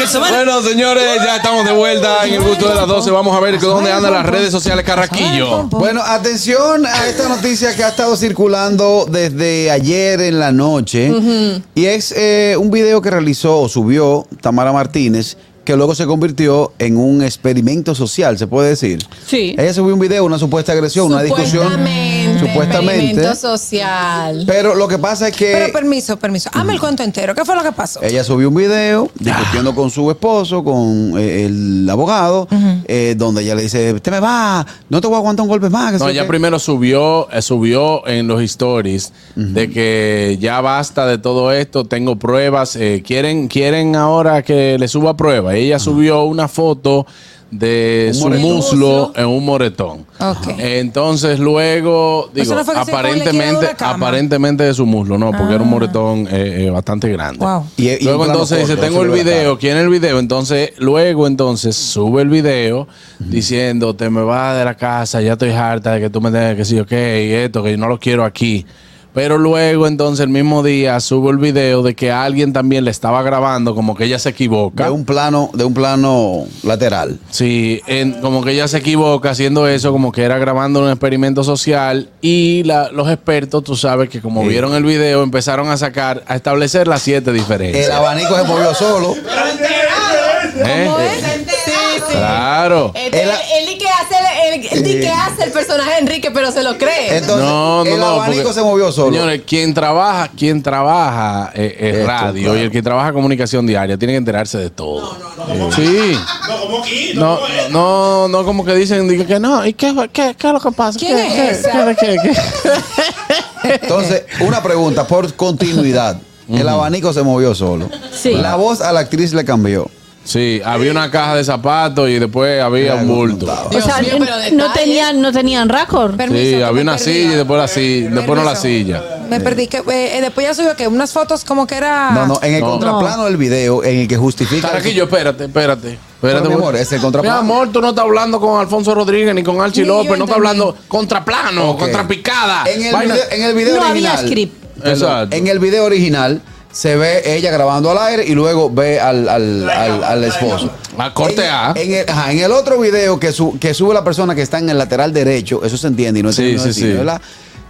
Bueno, señores, ya estamos de vuelta en el gusto de las 12. Vamos a ver dónde andan las redes sociales Carraquillo. Bueno, atención a esta noticia que ha estado circulando desde ayer en la noche. Y es eh, un video que realizó o subió Tamara Martínez, que luego se convirtió en un experimento social, se puede decir. Sí. Ella subió un video, una supuesta agresión, una discusión. Supuestamente. Social. Pero lo que pasa es que. Pero permiso, permiso. Hazme el cuento entero. ¿Qué fue lo que pasó? Ella subió un video discutiendo con su esposo, con eh, el abogado, eh, donde ella le dice, te me va, no te voy a aguantar un golpe más. que No, sé ella qué". primero subió, eh, subió en los stories de que ya basta de todo esto, tengo pruebas, eh, quieren, quieren ahora que le suba pruebas. Ella subió una foto de su moretón. muslo en un moretón. Entonces luego, digo, no aparentemente, de aparentemente de su muslo, no, porque era un moretón eh, eh, bastante grande. Wow. Y- y luego entonces dice, tengo el video. ¿quién es el video? Entonces, luego entonces sube el video diciendo, te me vas de la casa, ya estoy harta de que tú me tengas que decir, ok, esto, que yo no lo quiero aquí. Pero luego entonces el mismo día sube el video de que alguien también le estaba grabando, como que ella se equivoca. De un plano, de un plano lateral. Sí, en- como que ella se equivoca haciendo eso, como que era grabando un experimento social y la- los expertos, tú sabes que como Sí. vieron el video, empezaron a sacar, a establecer las siete El diferencias. abanico se movió solo. ¿Eh? Sí, sí. Claro. Este, que hace el personaje de Enrique, pero se lo cree. Entonces, No, no, el no. abanico porque- se movió solo. Señores, quien trabaja, quien trabaja eh, Esto, radio claro. y el que trabaja comunicación diaria tiene que enterarse de todo. Sí. No, no, no, como que dicen digo que no. ¿Y qué, qué, qué es lo que pasa? ¿Quién ¿Qué, es qué, esa? qué, qué, qué? Entonces, una pregunta por continuidad. El abanico se movió solo. Sí. La voz a la actriz le cambió. Sí, había una caja de zapatos y después había un bulto. O sea, mío, pero no tenían, no tenían récord. Permiso, Sí, que había me una perdí. silla y después la silla, después no la silla. Me perdí. Que, eh, eh, después ya subió que unas fotos como que era. No, no, en el No. contraplano del video, en el que justifica. Caraquillo, espérate, espérate. Pero, Espérate, mi porque- amor, es el contraplano. Mi amor, tú no estás hablando con Alfonso Rodríguez ni con Archie Ni yo López, no estás entendí. hablando contraplano, Ok. contrapicada. En el, Vaina- video, en el video No había original. script. Perdón, Exacto. En el video original se ve ella grabando al aire y luego ve al, al, al, al esposo. A corte en, A. En el, ajá, en el otro video que, su- que sube la persona que está en el lateral derecho, eso se entiende y no es Sí, sí, sí. ¿verdad?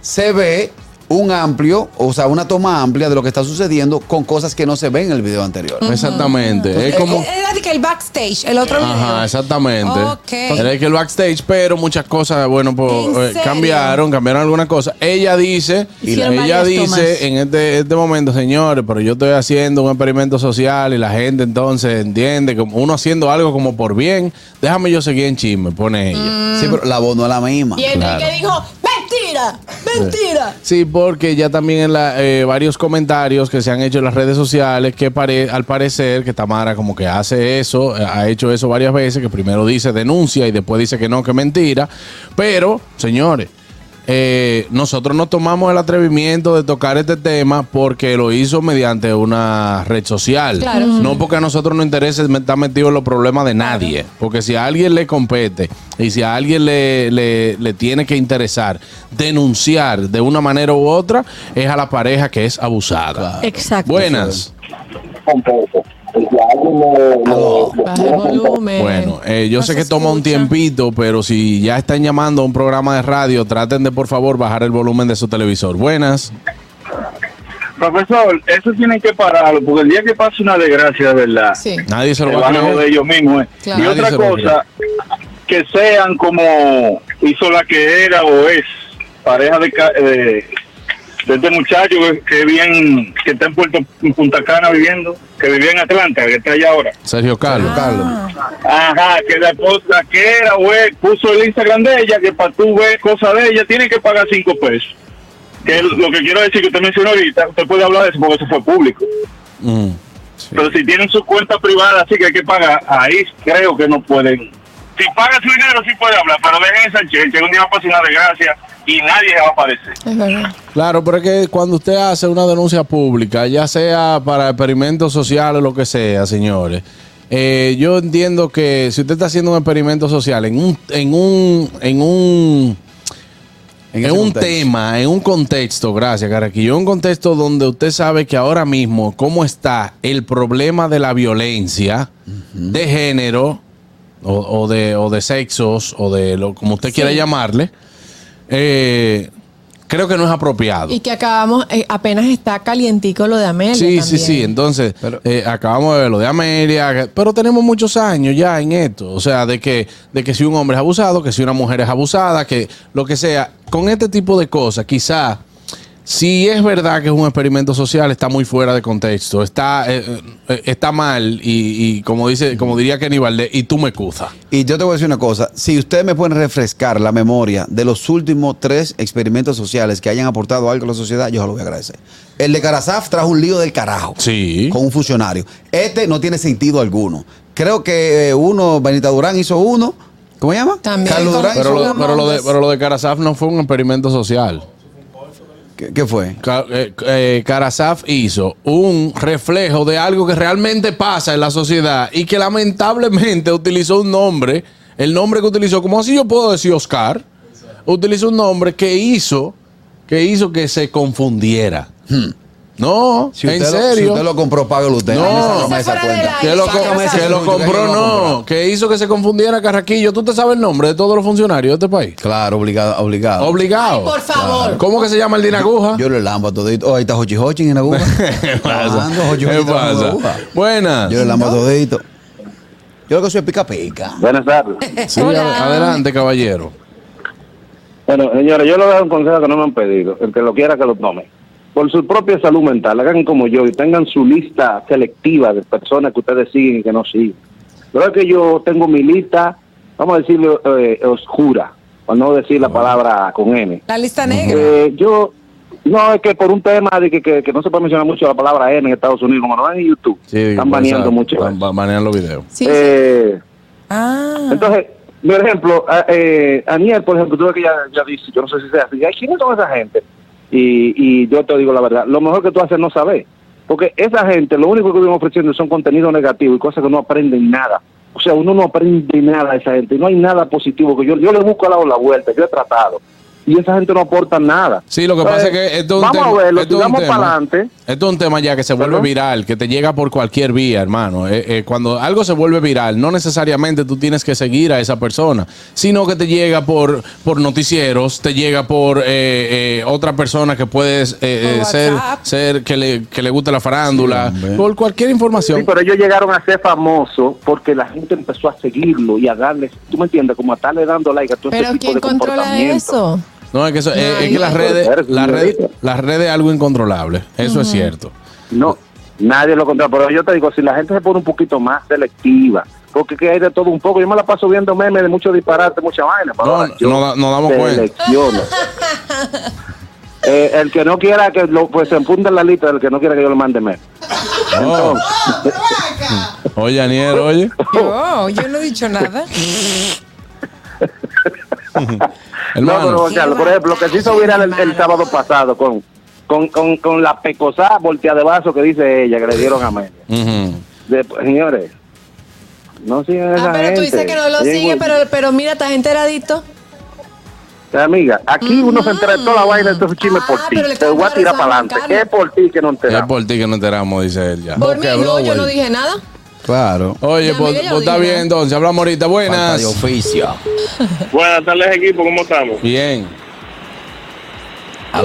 Se ve un amplio, o sea, una toma amplia de lo que está sucediendo con cosas que no se ven en el video anterior. Exactamente. Es como. Era de que el backstage, el otro video. Ajá, exactamente. Ok. Era que el backstage, pero muchas cosas, bueno, pues ¿En eh, cambiaron, cambiaron algunas cosas. Ella dice, Hicieron ella varias dice tomas. en este, este momento, señores, pero yo estoy haciendo un experimento social y la gente entonces entiende como uno haciendo algo como por bien. Déjame yo seguir en chisme, pone ella. Sí, pero la voz no es la misma. Y Enrique Claro. dijo, mentira, mentira. Sí, porque ya también en la, eh, varios comentarios que se han hecho en las redes sociales que pare- al parecer que Tamara como que hace eso, eh, ha hecho eso varias veces, que primero dice denuncia y después dice que no, que mentira. Pero, señores, eh, nosotros nos tomamos el atrevimiento de tocar este tema porque lo hizo mediante una red social. Claro. No porque a nosotros nos interese estar metido en los problemas de nadie. Porque si a alguien le compete y si a alguien le, le- le tiene que interesar denunciar de una manera u otra, es a la pareja que es abusada. Exacto. Buenas. Baja el Bueno, eh, yo sé que toma un tiempito, pero si ya están llamando a un programa de radio, traten de por favor bajar el volumen de su televisor. Buenas. Profesor, eso tienen que pararlo, porque el día que pase una desgracia, de verdad, Sí. Nadie se lo va a creer. joder ellos mismos. eh. Claro. Y Nadie otra cosa, que sean como hizo la que era o es pareja de, ca- de, de este muchacho que, que bien que está en Puerto en Punta Cana viviendo, que vivía en Atlanta, que está allá ahora. Sergio Carlos. Carlos. Ajá, que la esposa que era o es, puso el Instagram de ella, que para tú ver cosas de ella tiene que pagar cinco pesos. Que es lo que quiero decir que usted mencionó ahorita, usted puede hablar de eso porque eso fue público. Mm. Pero si tienen su cuenta privada, así que hay que pagar, ahí creo que no pueden. Si paga su dinero, sí puede hablar, pero dejen esa cheche, un día va a pasar una desgracia y nadie se va a. Es verdad. Claro, pero es que cuando usted hace una denuncia pública, ya sea para experimentos sociales o lo que sea, señores, eh, yo entiendo que si usted está haciendo un experimento social en un, en un, en un, en, un contexto. tema, en un contexto, gracias, Caraquillo, un contexto donde usted sabe que ahora mismo cómo está el problema de la violencia de género o, o de, o de sexos o de lo como usted quiera llamarle, eh, creo que no es apropiado. Y que acabamos, eh, apenas está calientico lo de Amelia. Sí, sí, también. sí. Entonces, eh, acabamos de ver lo de Amelia, pero tenemos muchos años ya en esto. O sea, de que, de que si un hombre es abusado, que si una mujer es abusada, que lo que sea. Con este tipo de cosas, quizá, si es verdad que es un experimento social, está muy fuera de contexto. Está, eh, eh, está mal y, y como dice, como diría Kenny Valdés, y tú me cuzas. Y yo te voy a decir una cosa, si ustedes me pueden refrescar la memoria de los últimos tres experimentos sociales que hayan aportado algo a la sociedad, yo se lo voy a agradecer. El de Carasaf trajo un lío del carajo Sí. con un funcionario. Este no tiene sentido alguno. Creo que eh, uno, Benita Durán hizo uno, ¿cómo se llama? También Carlos con- Durán Pero hizo lo, uno. pero, lo de, pero lo de Carasaf no fue un experimento social. ¿Qué, qué fue? Ca- eh, eh, Karasaf hizo un reflejo de algo que realmente pasa en la sociedad y que lamentablemente utilizó un nombre, el nombre que utilizó, como así yo puedo decir Oscar, utilizó un nombre que hizo que hizo que se confundiera. No, Si en usted, lo, si serio. usted lo compró, págalo usted. No. sácame esa de cuenta. que lo, que lo compró, yo no no, que hizo que se confundiera Carraquillo. ¿Tú te sabes el nombre de todos los funcionarios de este país? Claro, obligado. obligado. Obligado. Ay, por favor. ¿Cómo que se llama el Dinaguja? Yo le lambo a todito. Oh, ahí está Hochi Hochi en la aguja. ¿Qué pasa? ¿Qué pasa? Buenas. Yo le lambo a todito. Yo lo que soy pica pica. Buenas tardes. Sí, Hola. ad- adelante, caballero. Bueno, señores, yo le voy a dar un consejo que no me han pedido. El que lo quiera que lo tome. Por su propia salud mental, hagan como yo y tengan su lista selectiva de personas que ustedes siguen y que no siguen. Pero es que yo tengo mi lista, vamos a decirlo, eh, oscura, para no decir la palabra con N. La lista negra. Eh, yo, no, es que por un tema de que, que, que no se puede mencionar mucho la palabra N en Estados Unidos, como no ven en YouTube, están baneando mucho. Van baneando los videos. Sí, sí. Eh, Ah. entonces, por ejemplo, a- eh, Aniel, por ejemplo, tú ves que ya, ya dice, yo no sé si sea así, ¿quiénes son esa gente? Y, y yo te digo la verdad, lo mejor que tú haces es no saber, porque esa gente lo único que viven ofreciendo son contenido negativo y cosas que no aprenden nada. O sea, uno no aprende nada de esa gente, no hay nada positivo que yo, yo le busco a la, la vuelta, yo he tratado, y esa gente no aporta nada. Sí, lo que pasa es que esto es un vamos tema- a verlo, esto para adelante. Esto es un tema ya que se vuelve Perdón. viral, que te llega por cualquier vía, hermano. Eh, eh, cuando algo se vuelve viral, no necesariamente tú tienes que seguir a esa persona, sino que te llega por, por noticieros, te llega por eh, eh, otra persona que puedes eh, eh, ser, ser que le, que le guste la farándula, Sí, por cualquier información. Sí, pero ellos llegaron a ser famosos porque la gente empezó a seguirlo y a darle, tú me entiendes, como a estarle dando like a todo Pero ese tipo ¿quién de controla comportamiento. eso? No, es que, eso, es que las redes, las redes, Señorita. las redes es algo incontrolable. Eso es cierto. No, nadie lo controla. Pero yo te digo, si la gente se pone un poquito más selectiva, porque que hay de todo un poco. Yo me la paso viendo memes de mucho disparate, mucha vaina. No, no damos cuenta. Eh, el que no quiera que lo, pues se apunte en la lista del que no quiera que yo le mande meme. Oh. Oye, Aniel, oye. Yo, yo no he dicho nada. Hermano. No, pero, Carlos, por ejemplo, lo que se hizo viral el, el sábado pasado con, con, con, con la pecosada voltea de vaso que dice ella, que le dieron a Media. Ujú. De- señores, no sigan a esa Ah, pero tú gente. dices que no lo Bien, sigue, güey. pero, pero mira, estás enteradito. Amiga, aquí uno se entera de toda la vaina de estos chismes Ah, por ti. Te voy a tirar para adelante. Juan ¿Qué es por ti que no Es enteramos? por ti que no enteramos, dice él ya. Por mí, no, yo no dije nada. Claro. Oye, Ya, pues, mira, pues está dije, bien entonces. Hablamos ahorita. Falta Buenas. de oficio. Buenas tardes, equipo, ¿cómo estamos? Bien.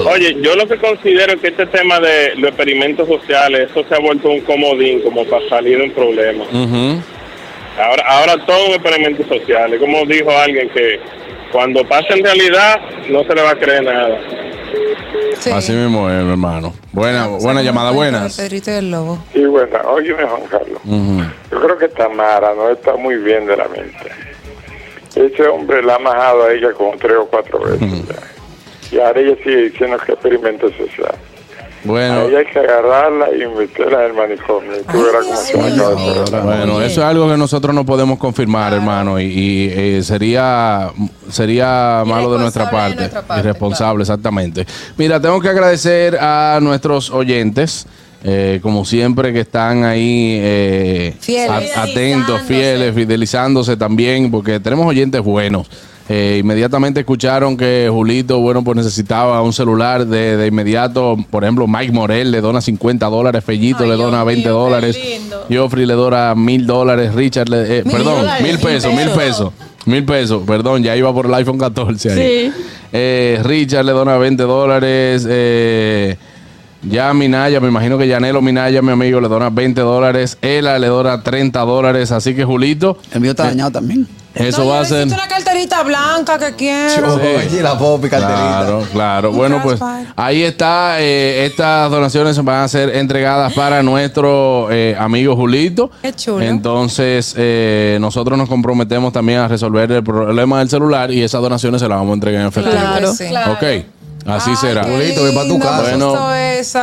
Oye, yo lo que considero que este tema de los experimentos sociales, eso se ha vuelto un comodín como para salir de un problema. Ujú. Ahora, ahora todo un experimento social. Es Como dijo alguien que cuando pasa en realidad no se le va a creer nada. Sí. Así mismo es, mi hermano. Buena, buena llamada, buenas. Pedrito del Lobo. Sí, bueno, óyeme, Juan Carlos. Yo creo que Tamara no está muy bien de la mente. Ese hombre la ha majado a ella como tres o cuatro veces ya. Y ahora ella sigue diciendo que experimento social. Bueno. Ahí hay que agarrarla y meterla en el manicomio. Y tú verás cómo se va a acabar el programa. Bueno, eso es algo que nosotros no podemos confirmar, hermano, y, y, eh, sería sería malo de nuestra de parte, nuestra parte, irresponsable, exactamente. Mira, tengo que agradecer a nuestros oyentes. eh, como siempre que están ahí eh, Fieles. atentos, fieles, fidelizándose también, porque tenemos oyentes buenos. Eh, inmediatamente escucharon que Julito, bueno, pues necesitaba un celular de, de inmediato. Por ejemplo, Mike Morel le dona 50 dólares, Fellito Ay, le dona Dios 20 mío, qué dólares, lindo. Joffrey le dona mil dólares, Richard le, eh, Mil perdón, dólares, mil pesos, mil pesos. mil pesos, perdón, ya iba por el iPhone 14 ahí. Sí. Eh, Richard le dona 20 dólares, eh, ya Minaya, me imagino que Yanelo Minaya, mi amigo, le dona 20 dólares, Ela le dona 30 dólares, así que Julito, El mío está dañado también. Eso No, va a ser... una carterita blanca que quiero. Oye, la popi, carterita. Claro, claro. Bueno, pues ahí está. eh, estas donaciones van a ser entregadas para nuestro eh, amigo Julito. Qué chulo. Entonces, eh, nosotros nos comprometemos también a resolver el problema del celular y esas donaciones se las vamos a entregar en efectivo. Claro. Sí. Claro. Ok, así Ay, será. Julito, ven pa' tu casa. Bueno,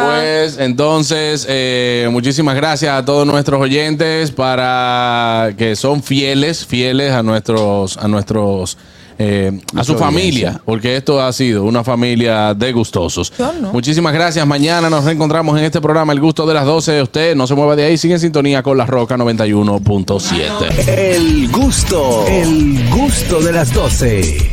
pues entonces, eh, muchísimas gracias a todos nuestros oyentes para que son fieles, fieles a nuestros, a nuestros, eh, a su familia, porque esto ha sido una familia de gustosos. No. Muchísimas gracias. Mañana nos reencontramos en este programa El Gusto de las 12. Usted no se mueva de ahí, sigue en sintonía con La Roca 91.7. El gusto, el gusto de las 12.